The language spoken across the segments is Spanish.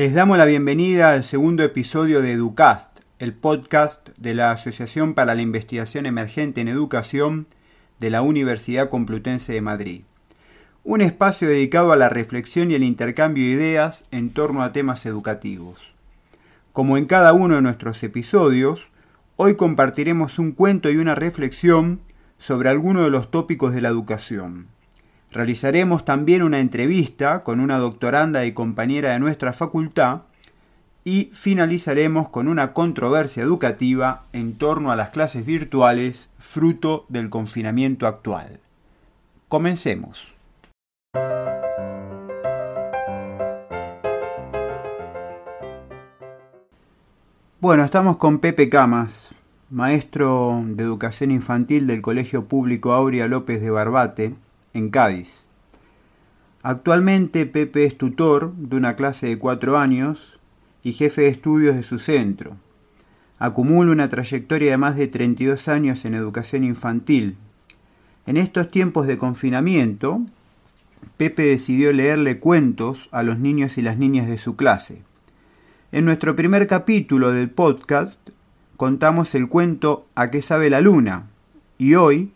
Les damos la bienvenida al segundo episodio de Educast, el podcast de la Asociación para la Investigación Emergente en Educación de la Universidad Complutense de Madrid. Un espacio dedicado a la reflexión y el intercambio de ideas en torno a temas educativos. Como en cada uno de nuestros episodios, hoy compartiremos un cuento y una reflexión sobre alguno de los tópicos de la educación. Realizaremos también una entrevista con una doctoranda y compañera de nuestra facultad y finalizaremos con una controversia educativa en torno a las clases virtuales fruto del confinamiento actual. Comencemos. Bueno, estamos con Pepe Camas, maestro de educación infantil del Colegio Público Aurea López de Barbate, en Cádiz. Actualmente Pepe es tutor de una clase de cuatro años y jefe de estudios de su centro. Acumula una trayectoria de más de 32 años en educación infantil. En estos tiempos de confinamiento, Pepe decidió leerle cuentos a los niños y las niñas de su clase. En nuestro primer capítulo del podcast contamos el cuento A qué sabe la luna y hoy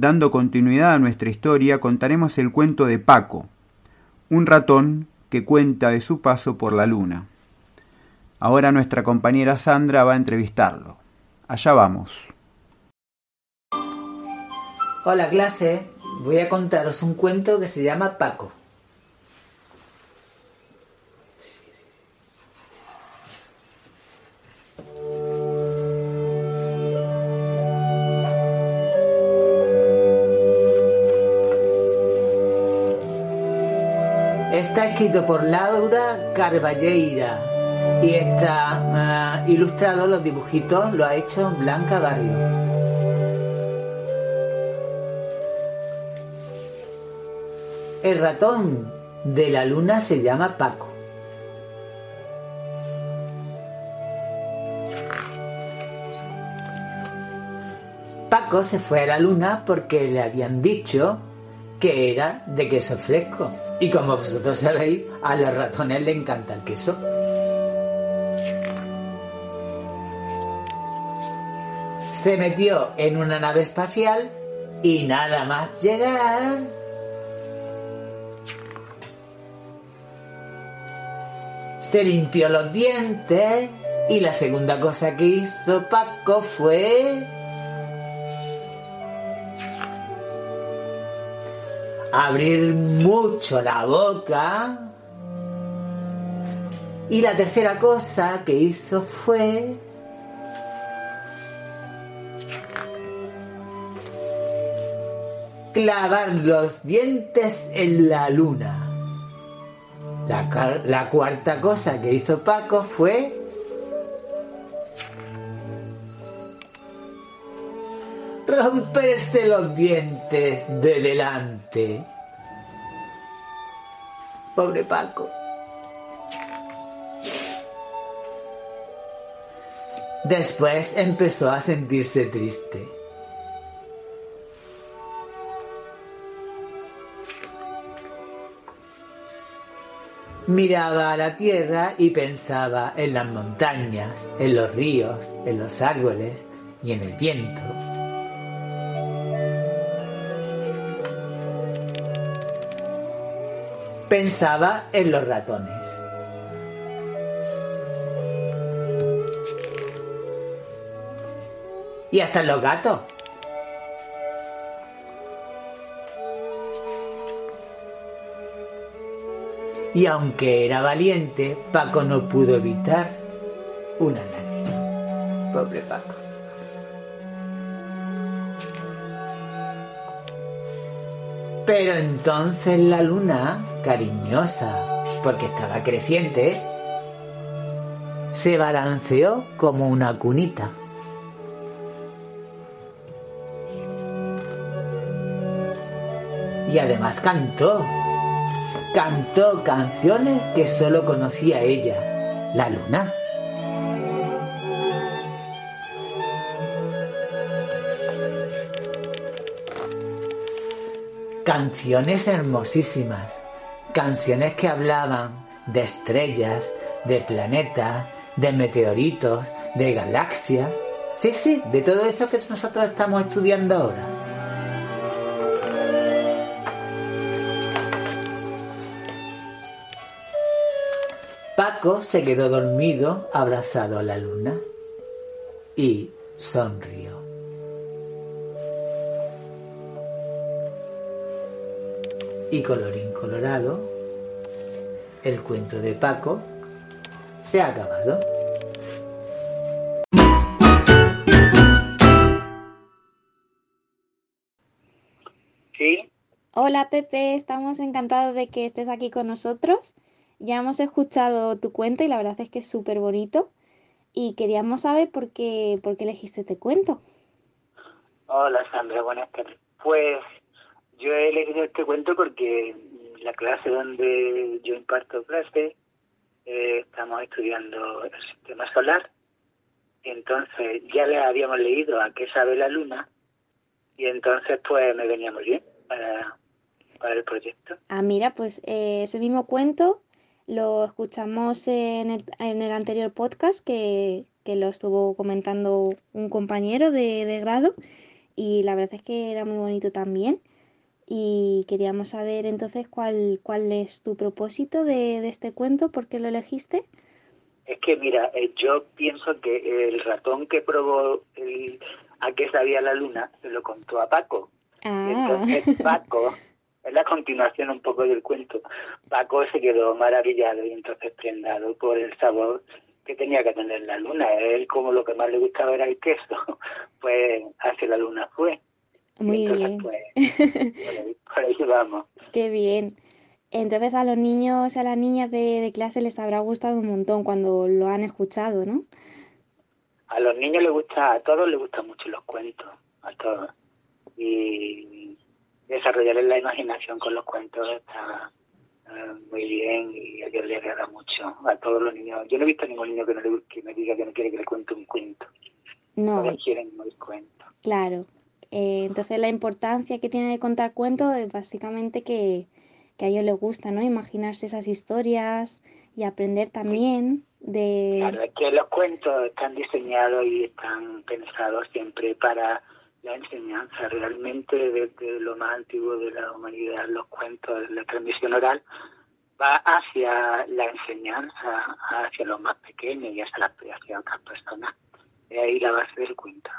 Dando continuidad a nuestra historia, contaremos el cuento de Paco, un ratón que cuenta de su paso por la luna. Ahora nuestra compañera Sandra va a entrevistarlo. Allá vamos. Hola clase, voy a contaros un cuento que se llama Paco. Está escrito por Laura Carballeira y está eh, ilustrado, los dibujitos lo ha hecho Blanca Barrio. El ratón de la luna se llama Paco. Paco se fue a la luna porque le habían dicho que era de queso fresco. Y como vosotros sabéis, a los ratones le encanta el queso. Se metió en una nave espacial y nada más llegar... Se limpió los dientes y la segunda cosa que hizo Paco fue abrir mucho la boca. Y la tercera cosa que hizo fue clavar los dientes en la luna. La, la, cuarta cosa que hizo Paco fue romperse los dientes de delante. Pobre Paco. Después empezó a sentirse triste. Miraba a la tierra y pensaba en las montañas, en los ríos, en los árboles y en el viento. Pensaba en los ratones. Y hasta en los gatos. Y aunque era valiente, Paco no pudo evitar una lágrima. Pobre Paco. Pero entonces la luna, cariñosa, porque estaba creciente, se balanceó como una cunita. Y además cantó, cantó canciones que solo conocía ella, la luna. canciones hermosísimas, canciones que hablaban de estrellas, de planetas, de meteoritos, de galaxias. Sí, sí, de todo eso que nosotros estamos estudiando ahora. Paco se quedó dormido abrazado a la luna y sonrió. Y colorín colorado, el cuento de Paco se ha acabado. Sí, Hola Pepe, estamos encantados de que estés aquí con nosotros. Ya hemos escuchado tu cuento y la verdad es que es súper bonito. Y queríamos saber por qué, por qué elegiste este cuento. hola Sandra, buenas tardes. Pues yo he elegido este cuento porque la clase donde yo imparto clase eh, estamos estudiando el sistema solar. Entonces ya le habíamos leído a qué sabe la luna y entonces pues me venía muy bien para, para el proyecto. Ah, mira, pues eh, ese mismo cuento lo escuchamos en el, en el anterior podcast que, que lo estuvo comentando un compañero de, de grado y la verdad es que era muy bonito también. Y queríamos saber entonces cuál, cuál es tu propósito de, de este cuento, por qué lo elegiste. Es que mira, eh, yo pienso que el ratón que probó el, a qué sabía la luna se lo contó a Paco. Ah, Entonces Paco, es la continuación un poco del cuento, Paco se quedó maravillado y entonces prendado por el sabor que tenía que tener la luna. Él como lo que más le gustaba era el queso, pues hacia la luna fue. Muy entonces, bien. pues, por ahí, por ahí vamos. Qué bien. Entonces a los niños y a las niñas de, de clase les habrá gustado un montón cuando lo han escuchado, ¿no? A los niños les gusta, a todos les gustan mucho los cuentos, a todos. Y desarrollarles la imaginación con los cuentos está muy bien y a ellos les agrada mucho. A todos los niños. Yo no he visto a ningún niño que, no le, que me diga que no quiere que le cuente un cuento. No, Todos quieren oír cuentos. claro. Eh, entonces la importancia que tiene de contar cuentos es básicamente que, que a ellos les gusta, ¿no? Imaginarse esas historias y aprender también de... Claro, es que los cuentos están diseñados y están pensados siempre para la enseñanza. Realmente, desde lo más antiguo de la humanidad, los cuentos, la transmisión oral, va hacia la enseñanza, hacia los más pequeños y hacia, las, hacia otras personas. De ahí la base del cuento.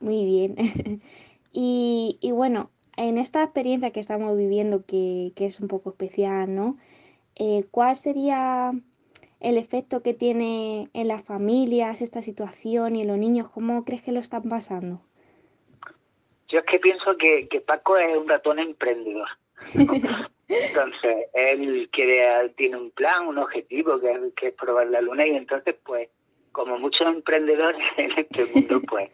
Muy bien. Y, y bueno, en esta experiencia que estamos viviendo, que, que es un poco especial, ¿no? Eh, ¿cuál sería el efecto que tiene en las familias esta situación y en los niños? ¿Cómo crees que lo están pasando? Yo es que pienso que, que Paco es un ratón emprendedor. entonces, él quiere, tiene un plan, un objetivo, que, es- que es probar la luna, y entonces, pues, como muchos emprendedores en este mundo, pues,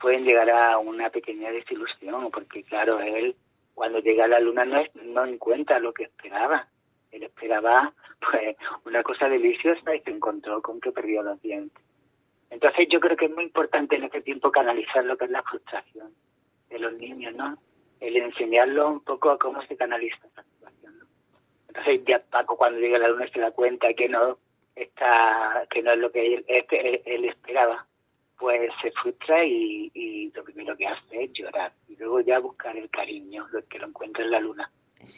pueden llegar a una pequeña desilusión, porque claro, él cuando llega a la luna no, es- no encuentra lo que esperaba. Él esperaba, pues, una cosa deliciosa y se encontró con que perdió los dientes. Entonces yo creo que es muy importante en este tiempo canalizar lo que es la frustración de los niños, ¿no? El enseñarlos un poco a cómo se canaliza esa situación, ¿no? Entonces ya Paco cuando llega a la luna se da cuenta que no está, que no es lo que él, él esperaba, pues se frustra y, y lo primero que hace es llorar y luego ya buscar el cariño, lo que lo encuentra en la luna,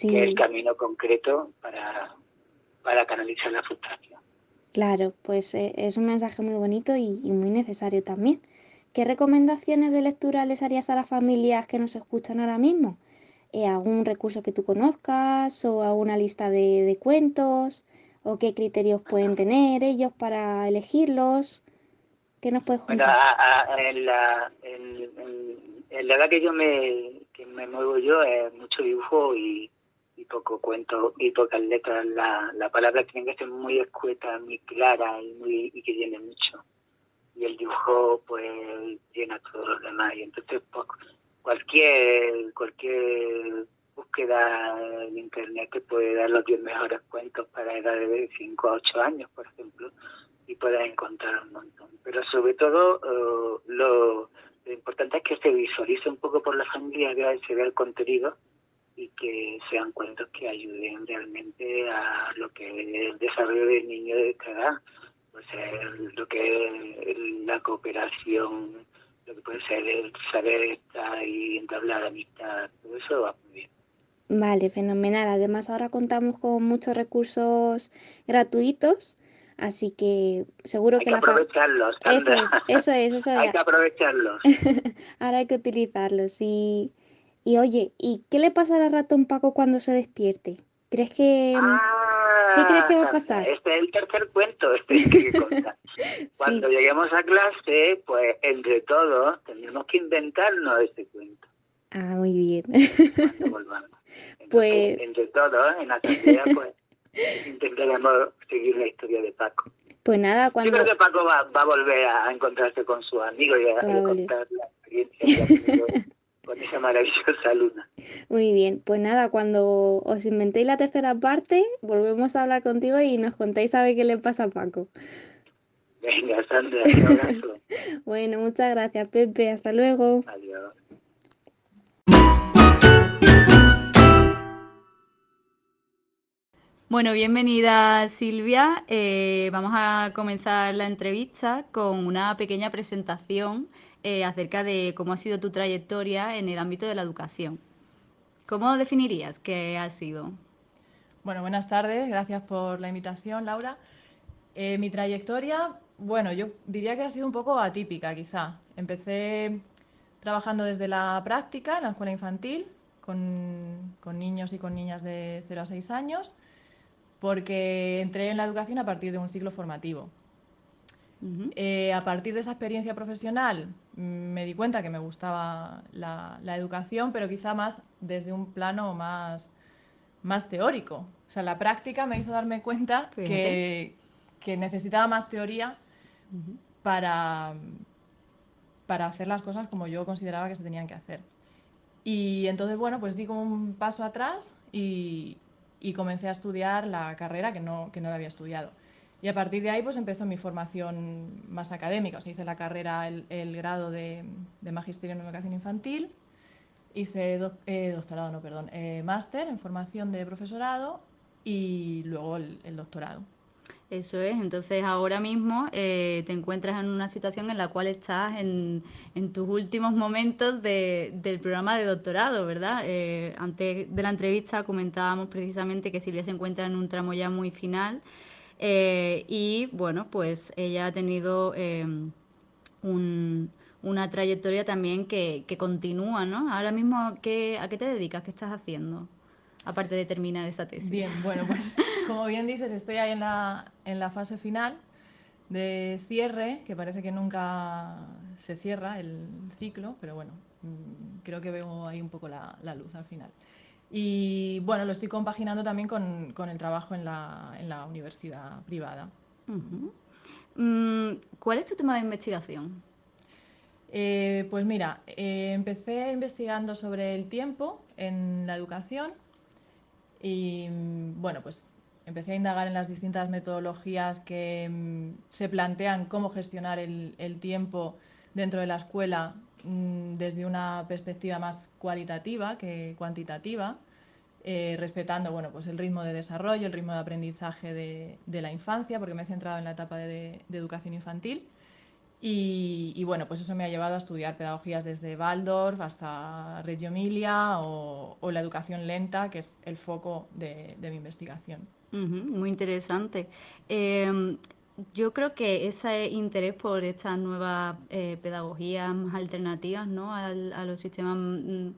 que es el camino concreto para, para canalizar la frustración. claro, pues eh, es un mensaje muy bonito y, y muy necesario también. ¿Qué recomendaciones de lectura les harías a las familias que nos escuchan ahora mismo? Eh, ¿algún recurso que tú conozcas o alguna lista de, de cuentos? ¿O qué criterios pueden tener ellos para elegirlos? ¿Qué nos puedes Bueno, contar? a- a- en, la, en, en- en la edad que yo me, que me muevo yo es mucho dibujo y, y poco cuento y pocas letras. La, la palabra tiene que ser muy escueta, muy clara y, muy, y que llene mucho. Y el dibujo pues llena todo lo demás. Y entonces pues, cualquier, cualquier búsqueda en internet te puede dar los 10 mejores cuentos para edades de 5 a 8 años, por ejemplo y puedas encontrar un montón. Pero sobre todo eh, lo, lo importante es que se visualice un poco por la familia, que se vea el contenido y que sean cuentos que ayuden realmente a lo que es el desarrollo del niño de esta edad, pues lo que es la cooperación, lo que puede ser el saber estar y entablar amistad, todo eso va muy bien. Vale, fenomenal. Además ahora contamos con muchos recursos gratuitos Así que seguro hay que, que aprovecharlos. Eso es, eso es, eso hay que aprovecharlos. Ahora hay que utilizarlos. Y, y oye, ¿y qué le pasará al ratón Paco cuando se despierte? ¿Crees que... ¿Qué crees que va a ah, pasar? Este es el tercer cuento este que. Cuando lleguemos a clase, pues entre todos tenemos que inventarnos este cuento. Ah, muy bien. Cuando volvamos. pues... Entre todos, en la asamblea, pues intentaremos seguir la historia de Paco. Pues nada, cuando... Yo creo que Paco va, va a volver a encontrarse con su amigo y a, contar la experiencia con esa maravillosa luna. Muy bien, pues nada, cuando os inventéis la tercera parte, volvemos a hablar contigo y nos contáis a ver qué le pasa a Paco. Venga, Sandra, un abrazo. bueno, muchas gracias, Pepe. Hasta luego. Adiós. Bueno, bienvenida Silvia. Eh, vamos a comenzar la entrevista con una pequeña presentación eh, acerca de cómo ha sido tu trayectoria en el ámbito de la educación. ¿Cómo definirías qué ha sido? Bueno, buenas tardes. Gracias por la invitación, Laura. Eh, mi trayectoria, bueno, yo diría que ha sido un poco atípica, quizá. Empecé trabajando desde la práctica en la escuela infantil con, con niños y con niñas de 0 a 6 años porque entré en la educación a partir de un ciclo formativo. Eh, a partir de esa experiencia profesional mm, me di cuenta que me gustaba la, educación, pero quizá más desde un plano más, más teórico. O sea, la práctica me hizo darme cuenta que, necesitaba más teoría para, para hacer las cosas como yo consideraba que se tenían que hacer. Y entonces, bueno, pues di como un paso atrás y, y comencé a estudiar la carrera que no, que no la había estudiado. Y a partir de ahí pues empezó mi formación más académica. O sea, hice la carrera, el, grado de, Magisterio en Educación Infantil, hice eh, doctorado, no, perdón, eh, máster en formación de profesorado y luego el doctorado. Eso es, entonces ahora mismo eh, te encuentras en una situación en la cual estás en, tus últimos momentos del programa de doctorado, ¿verdad? Eh, antes de la entrevista comentábamos precisamente que Silvia se encuentra en un tramo ya muy final eh, y bueno, pues ella ha tenido una trayectoria también que, que, continúa, ¿no? Ahora mismo, ¿a qué te dedicas? ¿Qué estás haciendo? aparte de terminar esa tesis. Bien, bueno, pues como bien dices, estoy ahí en la, en la fase final de cierre, que parece que nunca se cierra el ciclo, pero bueno, mm, creo que veo ahí un poco la, luz al final. Y bueno, lo estoy compaginando también con, con el trabajo en la, en la universidad privada. Mm, ¿Cuál es tu tema de investigación? Eh, pues mira, eh, empecé investigando sobre el tiempo en la educación y mm, bueno, pues empecé a indagar en las distintas metodologías que mm, se plantean cómo gestionar el, tiempo dentro de la escuela mm, desde una perspectiva más cualitativa que cuantitativa, eh, respetando bueno, pues el ritmo de desarrollo, el ritmo de aprendizaje de, la infancia, porque me he centrado en la etapa de educación infantil. Y, bueno, pues eso me ha llevado a estudiar pedagogías desde Waldorf hasta Reggio Emilia o, la educación lenta, que es el foco de, mi investigación. Muy interesante. Em, yo creo que ese interés por estas nuevas eh, pedagogías más alternativas ¿no? a, los sistemas mm,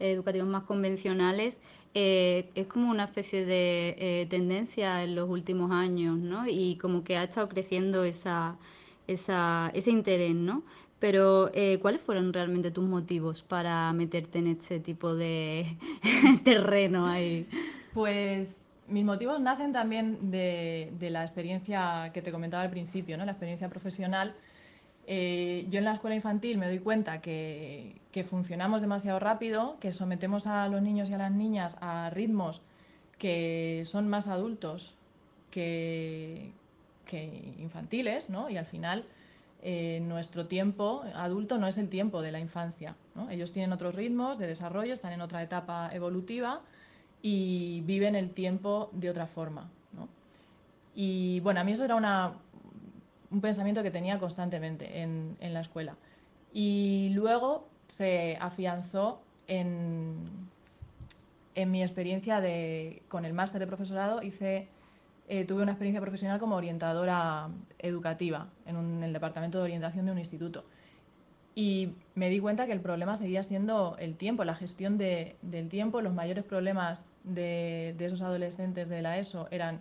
educativos más convencionales eh, es como una especie de eh, tendencia en los últimos años ¿no? y como que ha estado creciendo esa esa, ese interés, ¿no? Pero, eh, ¿cuáles fueron realmente tus motivos para meterte en este tipo de terreno ahí? Pues mis motivos nacen también de, la experiencia que te comentaba al principio, ¿no? La experiencia profesional. Eh, yo en la escuela infantil me doy cuenta que, funcionamos demasiado rápido, que sometemos a los niños y a las niñas a ritmos que son más adultos que, infantiles, ¿no? Y al final eh, nuestro tiempo adulto no es el tiempo de la infancia. Ellos tienen otros ritmos de desarrollo, están en otra etapa evolutiva y viven el tiempo de otra forma. Y bueno, a mí eso era una, un pensamiento que tenía constantemente en, en la escuela. Y luego se afianzó en, en mi experiencia de, con el máster de profesorado. Hice, eh, tuve una experiencia profesional como orientadora educativa en, el departamento de orientación de un instituto. Y me di cuenta que el problema seguía siendo el tiempo, la gestión de, del tiempo. Los mayores problemas de, de esos adolescentes de la ESO eran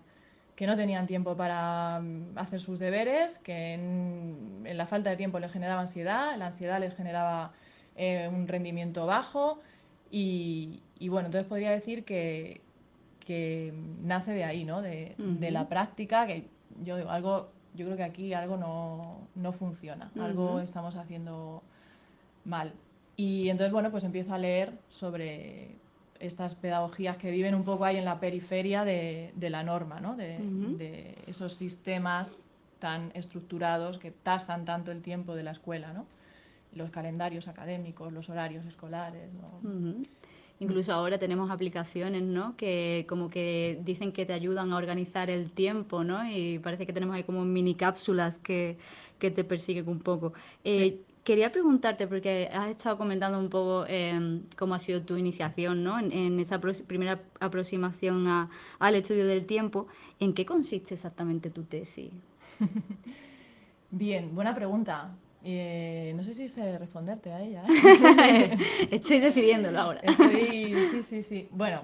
que no tenían tiempo para mm, hacer sus deberes, que en, la falta de tiempo les generaba ansiedad, la ansiedad les generaba eh, un rendimiento bajo y, bueno, entonces podría decir que, que nace de ahí, ¿no? De, la práctica, que yo algo, yo creo que aquí algo no, funciona, algo estamos haciendo mal. Y entonces, bueno, pues empiezo a leer sobre estas pedagogías que viven un poco ahí en la periferia de, la norma, ¿no? de, esos sistemas tan estructurados que tasan tanto el tiempo de la escuela, ¿no? los calendarios académicos, los horarios escolares. Incluso ahora tenemos aplicaciones, ¿no? Que como que dicen que te ayudan a organizar el tiempo, ¿no? Y parece que tenemos ahí como mini cápsulas que, que te persiguen un poco. Eh, Quería preguntarte, porque has estado comentando un poco em, cómo ha sido tu iniciación ¿no? en, esa primera aproximación al estudio del tiempo. ¿En qué consiste exactamente tu tesis? Bien, buena pregunta. Eh, no sé si sé responderte a ella. ¿eh? Estoy decidiéndolo ahora. sí, sí, sí. Bueno,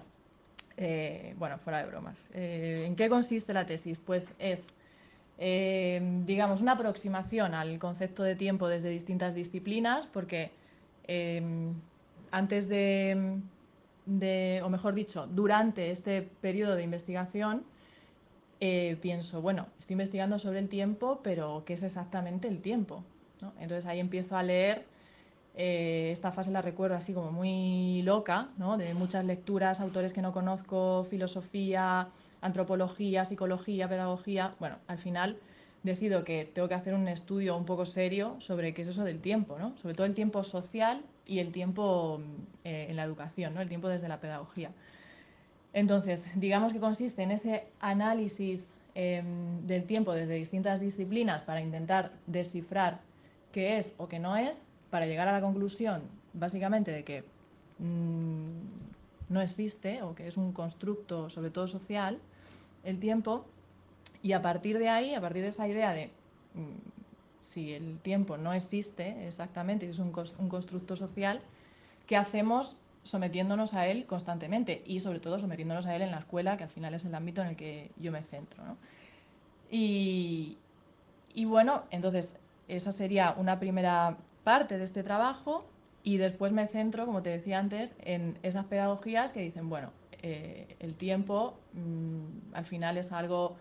eh, bueno, fuera de bromas. ¿En qué consiste la tesis? Pues es Em, digamos, una aproximación al concepto de tiempo desde distintas disciplinas, porque em, antes de, o mejor dicho, durante este periodo de investigación, eh, pienso, bueno, estoy investigando sobre el tiempo, pero ¿qué es exactamente el tiempo? Entonces ahí empiezo a leer, eh, esta fase la recuerdo así como muy loca, ¿no? de muchas lecturas, autores que no conozco, filosofía, antropología, psicología, pedagogía, bueno, al final decido que tengo que hacer un estudio un poco serio sobre qué es eso del tiempo, ¿no? Sobre todo el tiempo social y el tiempo eh, en la educación, ¿no? El tiempo desde la pedagogía. Entonces, digamos que consiste en ese análisis em, del tiempo desde distintas disciplinas para intentar descifrar qué es o qué no es, para llegar a la conclusión, básicamente, de que mm, no existe o que es un constructo, sobre todo social, el tiempo y a partir de ahí, a partir de esa idea de mm, si el tiempo no existe exactamente, es un, constructo social, ¿qué hacemos sometiéndonos a él constantemente y sobre todo sometiéndonos a él en la escuela, que al final es el ámbito en el que yo me centro. Y, y, bueno, entonces esa sería una primera parte de este trabajo y después me centro, como te decía antes, en esas pedagogías que dicen, bueno, eh, el tiempo mm, al final es algo,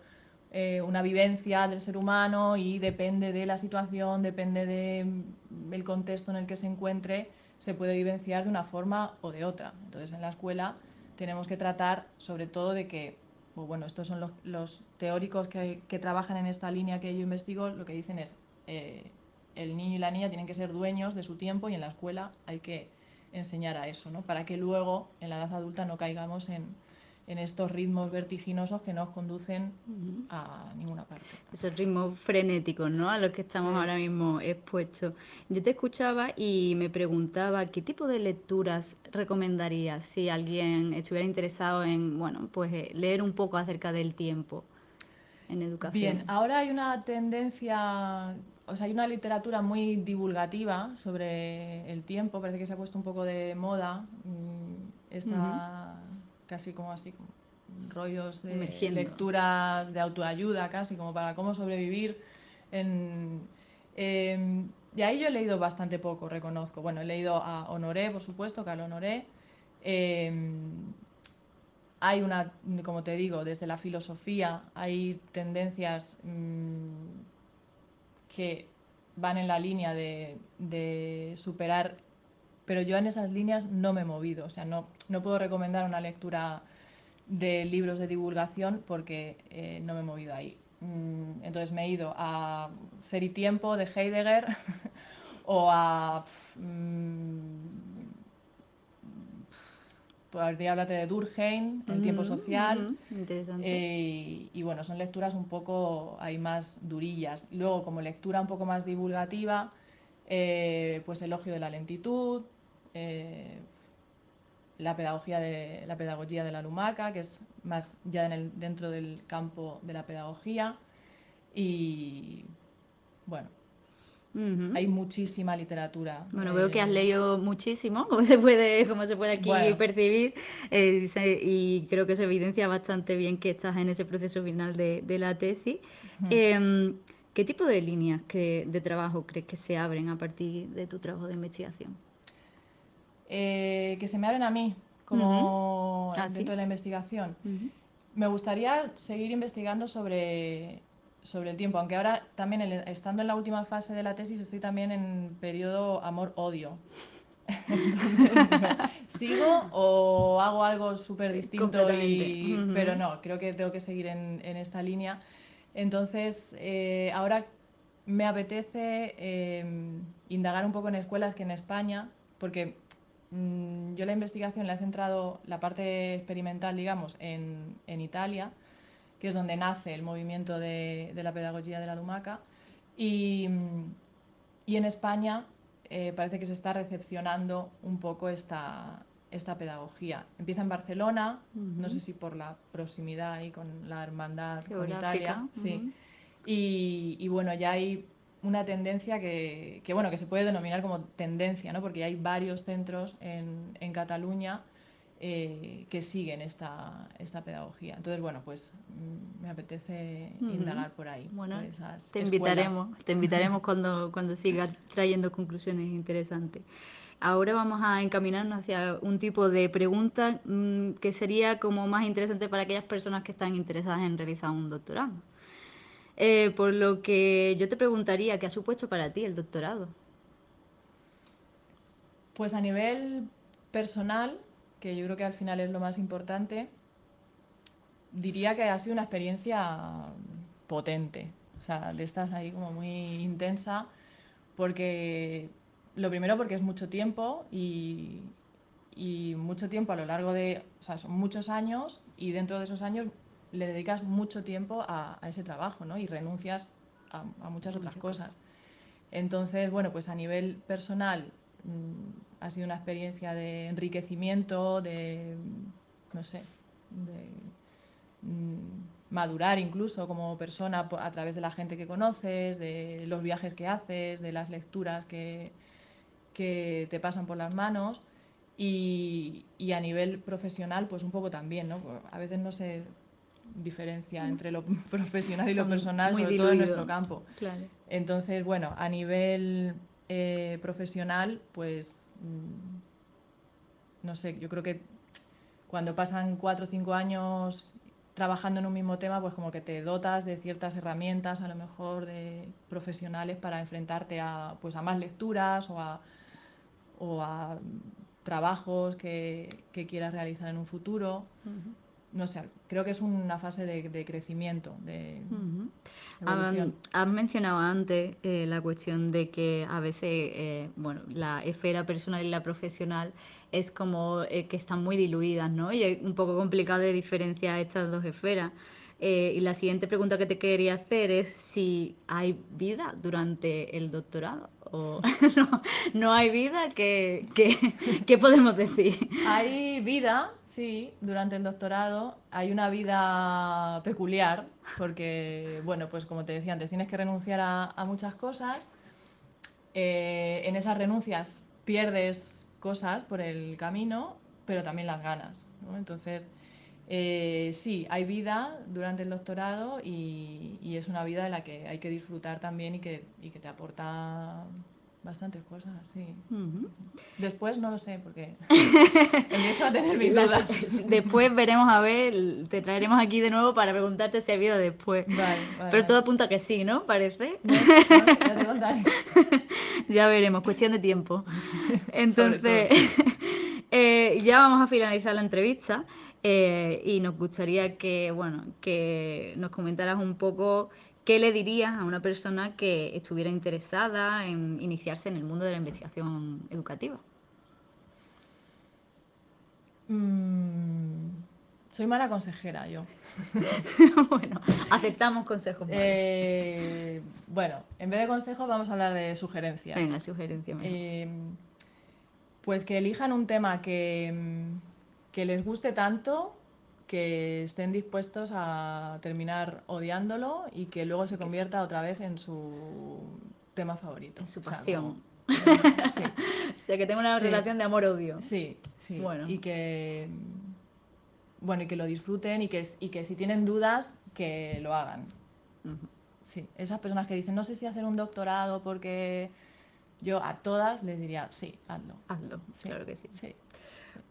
eh, una vivencia del ser humano y depende de la situación, depende del mm, contexto en el que se encuentre, se puede vivenciar de una forma o de otra. Entonces en la escuela tenemos que tratar sobre todo de que, bueno, estos son los, teóricos que, trabajan en esta línea que yo investigo, lo que dicen es, eh, el niño y la niña tienen que ser dueños de su tiempo y en la escuela hay que enseñar a eso, ¿no? Para que luego en la edad adulta no caigamos en, estos ritmos vertiginosos que nos conducen a ninguna parte. Esos ritmos frenéticos, ¿no? A los que estamos ahora mismo expuestos. Yo te escuchaba y me preguntaba qué tipo de lecturas recomendarías si alguien estuviera interesado en, bueno, pues eh, leer un poco acerca del tiempo en educación. Bien, ahora hay una tendencia o sea, hay una literatura muy divulgativa sobre el tiempo, parece que se ha puesto un poco de moda, mm, está casi como así, rollos de lecturas de autoayuda casi, como para cómo sobrevivir en... Em, y ahí yo he leído bastante poco, reconozco. Bueno, he leído a Honoré, por supuesto, Carlos Honoré. Em, hay una, como te digo, desde la filosofía hay tendencias mm, que van en la línea de, superar, pero yo en esas líneas no me he movido, o sea, no, no puedo recomendar una lectura de libros de divulgación porque eh, no me he movido ahí. Mm, entonces me he ido a Ser y Tiempo de Heidegger o a... Mm, podría hablarte de Durkheim, El tiempo social. Interesante. Eh, y bueno, son lecturas un poco ahí más durillas. Luego, como lectura un poco más divulgativa, eh, pues Elogio de la lentitud, eh, la pedagogía de la pedagogía de la lumaca, que es más ya en el, dentro del campo de la pedagogía. Y bueno, hay muchísima literatura. Bueno, veo que has leído muchísimo, como se puede, como se puede aquí percibir, eh, y creo que se evidencia bastante bien que estás en ese proceso final de, la tesis. Em, ¿Qué tipo de líneas de trabajo crees que se abren a partir de tu trabajo de investigación? Eh, que se me abren a mí, como ah, dentro de la investigación. Me gustaría seguir investigando sobre sobre el tiempo, aunque ahora también estando en la última fase de la tesis estoy también en periodo amor-odio. ¿Sigo o hago algo súper distinto? Pero no, creo que tengo que seguir en, esta línea. Entonces, eh, ahora me apetece em, indagar un poco en escuelas que en España, porque mm, yo la investigación la he centrado, la parte experimental, digamos, en, en Italia que es donde nace el movimiento de, la pedagogía de la Lumaca. Y, en España eh, parece que se está recepcionando un poco esta, esta pedagogía. Empieza en Barcelona, no sé si por la proximidad ahí con la hermandad con Italia, sí. y, bueno, ya hay una tendencia que, bueno, que se puede denominar como tendencia, ¿no? porque hay varios centros en, en Cataluña eh, que siguen esta, esta pedagogía. Entonces, bueno, pues mm, me apetece indagar por ahí. Bueno, te invitaremos, te invitaremos cuando, cuando sigas trayendo conclusiones interesantes. Ahora vamos a encaminarnos hacia un tipo de pregunta mm, que sería como más interesante para aquellas personas que están interesadas en realizar un doctorado. Eh, por lo que yo te preguntaría, ¿qué ha supuesto para ti el doctorado? Pues a nivel personal, que yo creo que al final es lo más importante, diría que ha sido una experiencia potente, o sea, de estas ahí como muy intensa, porque lo primero porque es mucho tiempo y, mucho tiempo a lo largo de, o sea, son muchos años y dentro de esos años le dedicas mucho tiempo a, ese trabajo, ¿no? Y renuncias a, muchas otras cosas. Entonces, bueno, pues a nivel personal mm, ha sido una experiencia de enriquecimiento, de, no sé, de mm, madurar incluso como persona a través de la gente que conoces, de los viajes que haces, de las lecturas que, que te pasan por las manos. Y, a nivel profesional, pues un poco también, ¿no? A veces no se diferencia mm. entre lo profesional y lo personal, sobre todo en nuestro campo. Entonces, bueno, a nivel eh, profesional, pues no sé, yo creo que cuando pasan cuatro o cinco años trabajando en un mismo tema, pues como que te dotas de ciertas herramientas, a lo mejor de profesionales para enfrentarte a, pues a más lecturas o a, o a trabajos que, quieras realizar en un futuro. No sé, creo que es una fase de, crecimiento, de Has mencionado antes eh, la cuestión de que a veces, eh, bueno, la esfera personal y la profesional es como eh, que están muy diluidas, ¿no? Y es un poco complicado de diferenciar estas dos esferas. y la siguiente pregunta que te quería hacer es si hay vida durante el doctorado o no, no hay vida, ¿qué, qué podemos decir? Hay vida, Sí, durante el doctorado hay una vida peculiar, porque, bueno, pues como te decía antes, tienes que renunciar a, muchas cosas. Eh, en esas renuncias pierdes cosas por el camino, pero también las ganas. Entonces, eh, sí, hay vida durante el doctorado y, es una vida de la que hay que disfrutar también y que, y que te aporta Bastantes cosas, sí. Después no lo sé, porque empiezo a tener mis dudas. Después veremos a ver, te traeremos aquí de nuevo para preguntarte si ha habido después. Vale, Pero todo apunta a que sí, ¿no? Parece. ya, ya veremos, cuestión de tiempo. Entonces, eh, ya vamos a finalizar la entrevista. Eh, y nos gustaría que, bueno, que nos comentaras un poco ¿Qué le dirías a una persona que estuviera interesada en iniciarse en el mundo de la investigación educativa? Mm, soy mala consejera yo. bueno, aceptamos consejos. Eh, bueno, en vez de consejos vamos a hablar de sugerencias. Venga, sugerencia. Eh, pues que elijan un tema que, que les guste tanto que estén dispuestos a terminar odiándolo y que luego se convierta otra vez en su tema favorito. En su pasión. sí. O sea, que tenga una Sí. relación de amor-odio. Sí, sí. Bueno. Y que bueno, y que lo disfruten y que, y que si tienen dudas, que lo hagan. Sí, esas personas que dicen, no sé si hacer un doctorado porque yo a todas les diría, sí, hazlo. Hazlo, Sí, claro que sí. sí.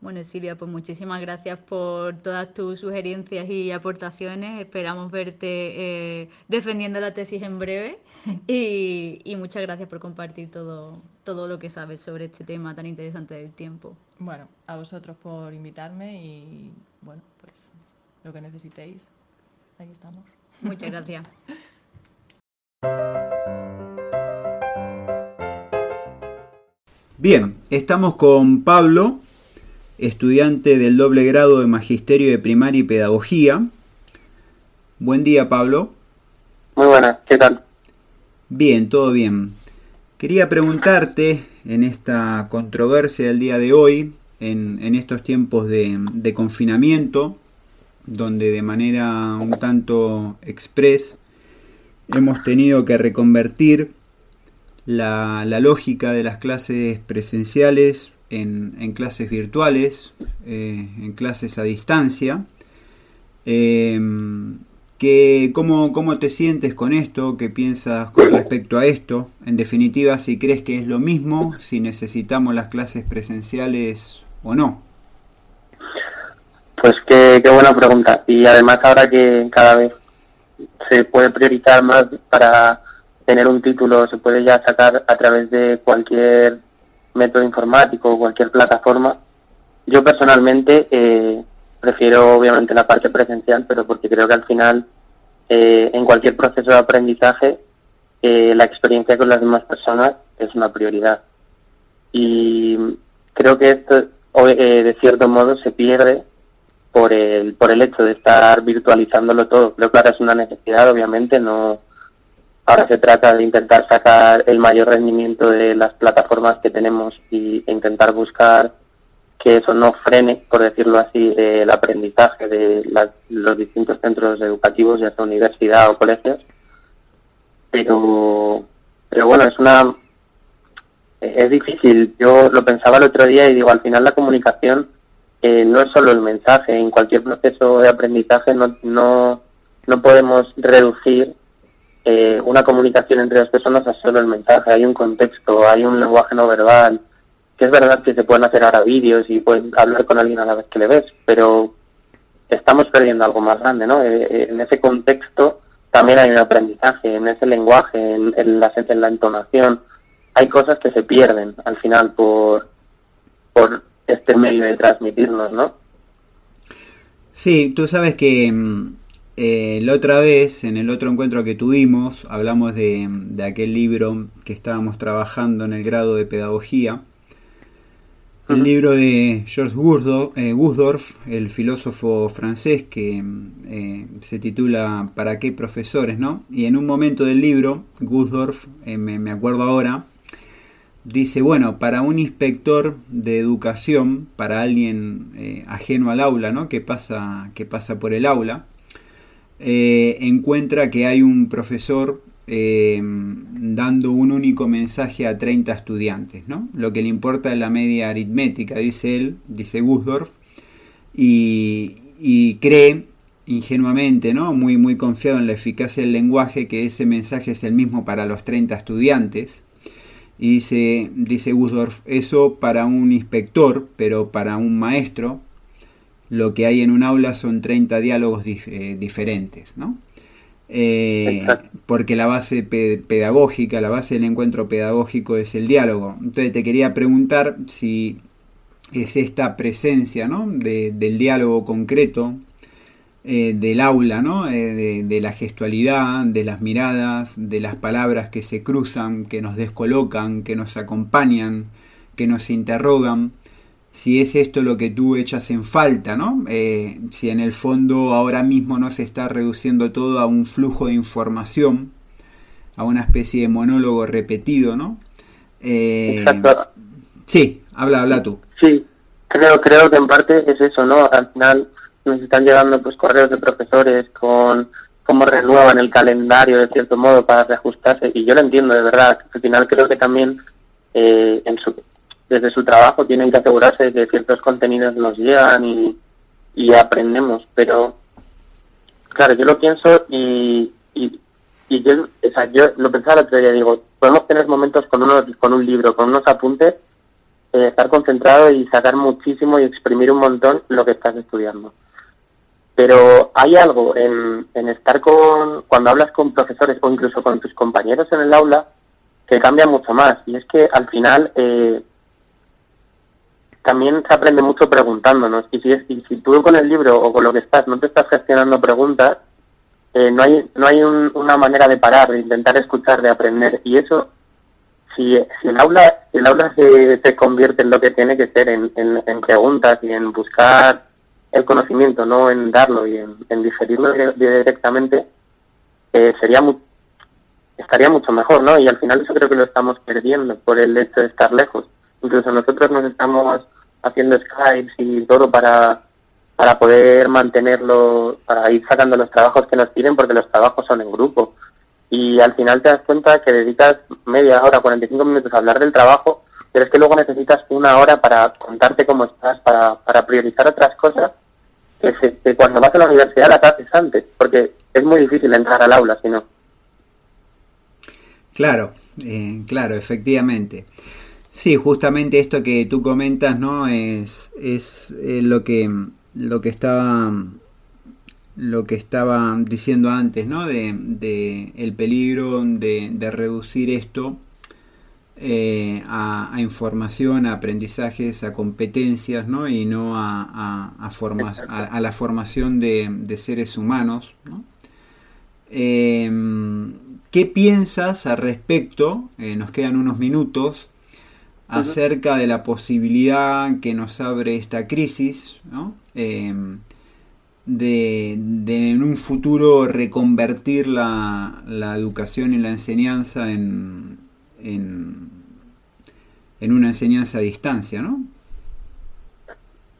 Bueno, Silvia, pues muchísimas gracias por todas tus sugerencias y aportaciones. Esperamos verte eh, defendiendo la tesis en breve y, y muchas gracias por compartir todo, todo lo que sabes sobre este tema tan interesante del tiempo. Bueno, a vosotros por invitarme y bueno, pues lo que necesitéis, ahí estamos. Muchas gracias. Bien, estamos con Pablo, estudiante del doble grado de Magisterio de Primaria y Pedagogía. Buen día, Pablo. Muy buenas, ¿qué tal? Bien, todo bien. Quería preguntarte en esta controversia del día de hoy, en, en estos tiempos de, de confinamiento, donde de manera un tanto express hemos tenido que reconvertir la, la lógica de las clases presenciales en, en clases virtuales, eh, en clases a distancia. Eh, que, ¿cómo, ¿Cómo te sientes con esto? ¿Qué piensas con respecto a esto? En definitiva, si crees que es lo mismo, si necesitamos las clases presenciales o no. Pues qué, qué buena pregunta. Y además ahora que cada vez se puede priorizar más para tener un título, se puede ya sacar a través de cualquier método informático o cualquier plataforma. Yo personalmente eh, prefiero obviamente la parte presencial, pero porque creo que al final eh, en cualquier proceso de aprendizaje eh, la experiencia con las demás personas es una prioridad. Y creo que esto eh, de cierto modo se pierde por el, por el hecho de estar virtualizándolo todo. Que ahora es una necesidad, obviamente, no ahora se trata de intentar sacar el mayor rendimiento de las plataformas que tenemos y, intentar buscar que eso no frene, por decirlo así, el aprendizaje de las- los distintos centros educativos, ya sea universidad o colegios. Pero, pero bueno, es una es difícil. Yo lo pensaba el otro día y digo, al final la comunicación eh, no es solo el mensaje. En cualquier proceso de aprendizaje no, no, no podemos reducir eh, una comunicación entre las personas a solo el mensaje. Hay un contexto, hay un lenguaje no verbal. Que es verdad que se pueden hacer ahora vídeos y puedes hablar con alguien a la vez que le ves, pero estamos perdiendo algo más grande, ¿no? Eh, eh, en ese contexto también hay un aprendizaje, en ese lenguaje, en, en la, en la entonación. Hay cosas que se pierden al final por, por este medio de transmitirnos, ¿no? Sí, tú sabes que mm, eh, la otra vez, en el otro encuentro que tuvimos, hablamos de, de aquel libro que estábamos trabajando en el grado de pedagogía. El libro de George Gurdorf, eh, Gusdorf, el filósofo francés que eh, se titula ¿Para qué profesores? ¿no? Y en un momento del libro, Gusdorf, eh, me, me acuerdo ahora, dice, bueno, para un inspector de educación, para alguien ajeno al aula, ¿no? que, pasa, que pasa por el aula, eh, encuentra que hay un profesor eh, dando un único mensaje a 30 estudiantes. ¿no? Lo que le importa es la media aritmética, dice él, dice Gusdorf, y, y cree ingenuamente, ¿no? muy, muy confiado en la eficacia del lenguaje, que ese mensaje es el mismo para los 30 estudiantes. Y dice, dice Gusdorf, eso para un inspector, pero para un maestro, lo que hay en un aula son 30 diálogos dif- eh, diferentes, ¿no? Eh, porque la base pe- pedagógica, la base del encuentro pedagógico es el diálogo. Entonces te quería preguntar si es esta presencia ¿no? de- del diálogo concreto, eh, del aula, ¿no? Eh, de, de la gestualidad, de las miradas, de las palabras que se cruzan, que nos descolocan, que nos acompañan, que nos interrogan. Si es esto lo que tú echas en falta, ¿no? Eh, si en el fondo ahora mismo no se está reduciendo todo a un flujo de información, a una especie de monólogo repetido, ¿no? Eh, Exacto. Sí, habla, habla tú. Sí, creo, creo que en parte es eso, ¿no? Al final nos están llegando pues correos de profesores con cómo renuevan el calendario de cierto modo para reajustarse y yo lo entiendo de verdad. Al final creo que también eh, en su, desde su trabajo tienen que asegurarse de que ciertos contenidos nos llegan y, aprendemos, pero claro, yo lo pienso y, y, yo, yo lo pensaba el otro día, digo, podemos tener momentos con, unos, con un libro, con unos apuntes, eh, estar concentrado y sacar muchísimo y exprimir un montón lo que estás estudiando. Pero hay algo en, en estar con, cuando hablas con profesores o incluso con tus compañeros en el aula, que cambia mucho más. Y es que al final eh, también se aprende mucho preguntándonos. Y si, y si tú con el libro o con lo que estás no te estás gestionando preguntas, eh, no hay, no hay una manera de parar, de intentar escuchar, de aprender. Y eso, si, si el aula, el aula se, se, convierte en lo que tiene que ser, en, en, preguntas y en buscar el conocimiento, no en darlo y en, digerirlo directamente, eh, sería estaría mucho mejor, ¿no? Y al final eso creo que lo estamos perdiendo por el hecho de estar lejos. Incluso nosotros nos estamos haciendo Skype y todo para, para poder mantenerlo, para ir sacando los trabajos que nos piden, porque los trabajos son en grupo. Y al final te das cuenta que dedicas media hora, 45 minutos a hablar del trabajo, pero es que luego necesitas una hora para contarte cómo estás, para, para priorizar otras cosas que, cuando vas a la universidad las haces antes, porque es muy difícil entrar al aula si no. Claro, eh, claro, efectivamente. Sí, justamente esto que tú comentas, ¿no? Es, es eh, lo que lo que estaba lo que estaba diciendo antes, ¿no? De, de el peligro de, de reducir esto eh, a, información, a aprendizajes, a competencias, ¿no? Y no a, a, a, la formación de, de seres humanos, ¿no? Em, ¿Qué piensas al respecto? Eh, nos quedan unos minutos acerca de la posibilidad que nos abre esta crisis, em, de, en un futuro reconvertir la, educación y la enseñanza en, en, una enseñanza a distancia, ¿no?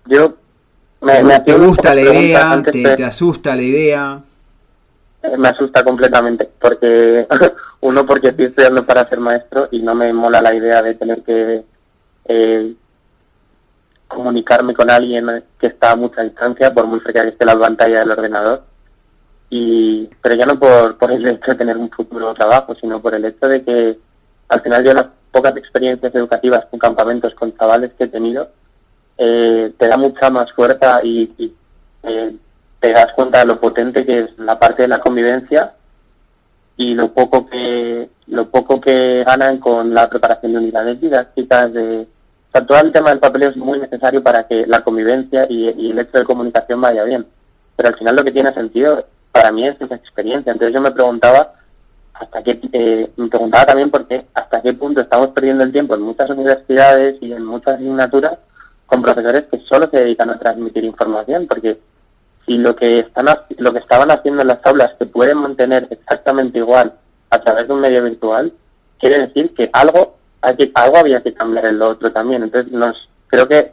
Yo ¿Te gusta la idea? Te, asusta la idea? Me asusta completamente, porque uno porque estoy estudiando para ser maestro y no me mola la idea de tener que eh, comunicarme con alguien que está a mucha distancia, por muy cerca que esté la pantalla del ordenador. Y, pero ya no por, el hecho de tener un futuro trabajo, sino por el hecho de que al final yo las pocas experiencias educativas con campamentos con chavales que he tenido, eh, te da mucha más fuerza y, eh, te das cuenta de lo potente que es la parte de la convivencia y lo poco que lo poco que ganan con la preparación de unidades didácticas de o sea, todo el tema del papeleo es muy necesario para que la convivencia y, el hecho de comunicación vaya bien. Pero al final lo que tiene sentido para mí es esa experiencia. Entonces yo me preguntaba hasta qué eh, me preguntaba también porque hasta qué punto estamos perdiendo el tiempo en muchas universidades y en muchas asignaturas con profesores que solo se dedican a transmitir información porque si lo que están lo que estaban haciendo en las aulas se puede mantener exactamente igual a través de un medio virtual, quiere decir que algo hay que, algo había que cambiar en lo otro también. Entonces nos creo que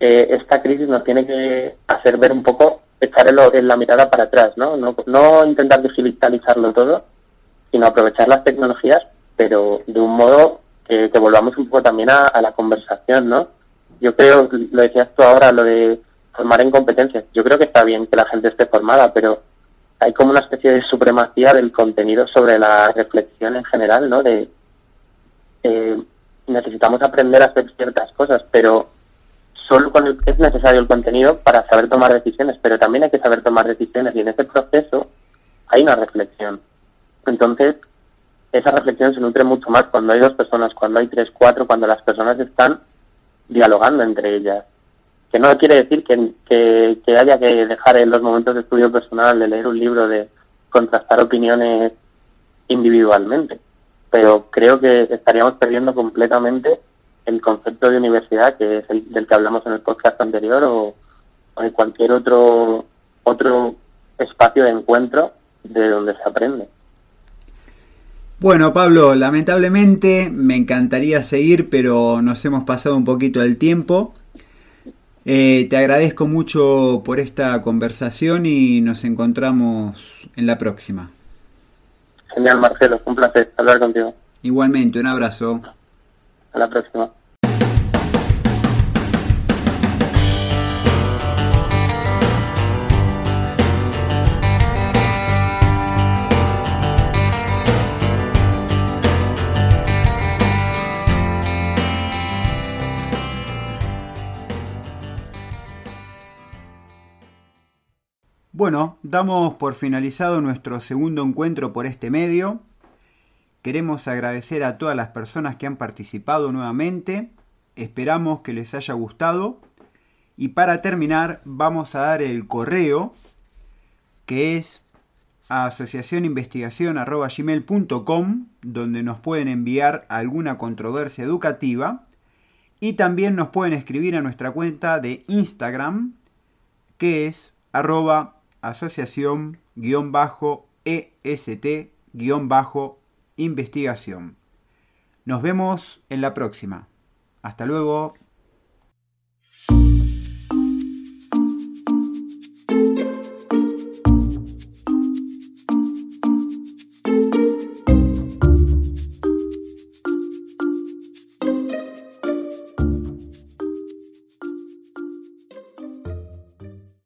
eh, esta crisis nos tiene que hacer ver un poco, echar en la mirada para atrás, ¿no? No, no intentar digitalizarlo todo, sino aprovechar las tecnologías, pero de un modo que, volvamos un poco también a, a la conversación, ¿no? Yo creo, lo decías tú ahora, lo de formar en competencias. Yo creo que está bien que la gente esté formada, pero hay como una especie de supremacía del contenido sobre la reflexión en general, ¿no? De eh, necesitamos aprender a hacer ciertas cosas, pero solo cuando es necesario el contenido para saber tomar decisiones, pero también hay que saber tomar decisiones y en ese proceso hay una reflexión. Entonces, esa reflexión se nutre mucho más cuando hay dos personas, cuando hay tres, cuatro, cuando las personas están dialogando entre ellas que no quiere decir que, que, haya que dejar en los momentos de estudio personal de leer un libro, de contrastar opiniones individualmente. Pero creo que estaríamos perdiendo completamente el concepto de universidad, que es el del que hablamos en el podcast anterior, o, o en cualquier otro, otro espacio de encuentro de donde se aprende. Bueno, Pablo, lamentablemente me encantaría seguir, pero nos hemos pasado un poquito el tiempo. Eh, te agradezco mucho por esta conversación y nos encontramos en la próxima. Genial, Marcelo, un placer hablar contigo. Igualmente, un abrazo. A la próxima. Bueno, damos por finalizado nuestro segundo encuentro por este medio. Queremos agradecer a todas las personas que han participado nuevamente. Esperamos que les haya gustado. Y para terminar, vamos a dar el correo que es a asociacioninvestigación.gmail.com donde nos pueden enviar alguna controversia educativa y también nos pueden escribir a nuestra cuenta de Instagram que es arroba asociación-est-investigación. Nos vemos en la próxima. Hasta luego.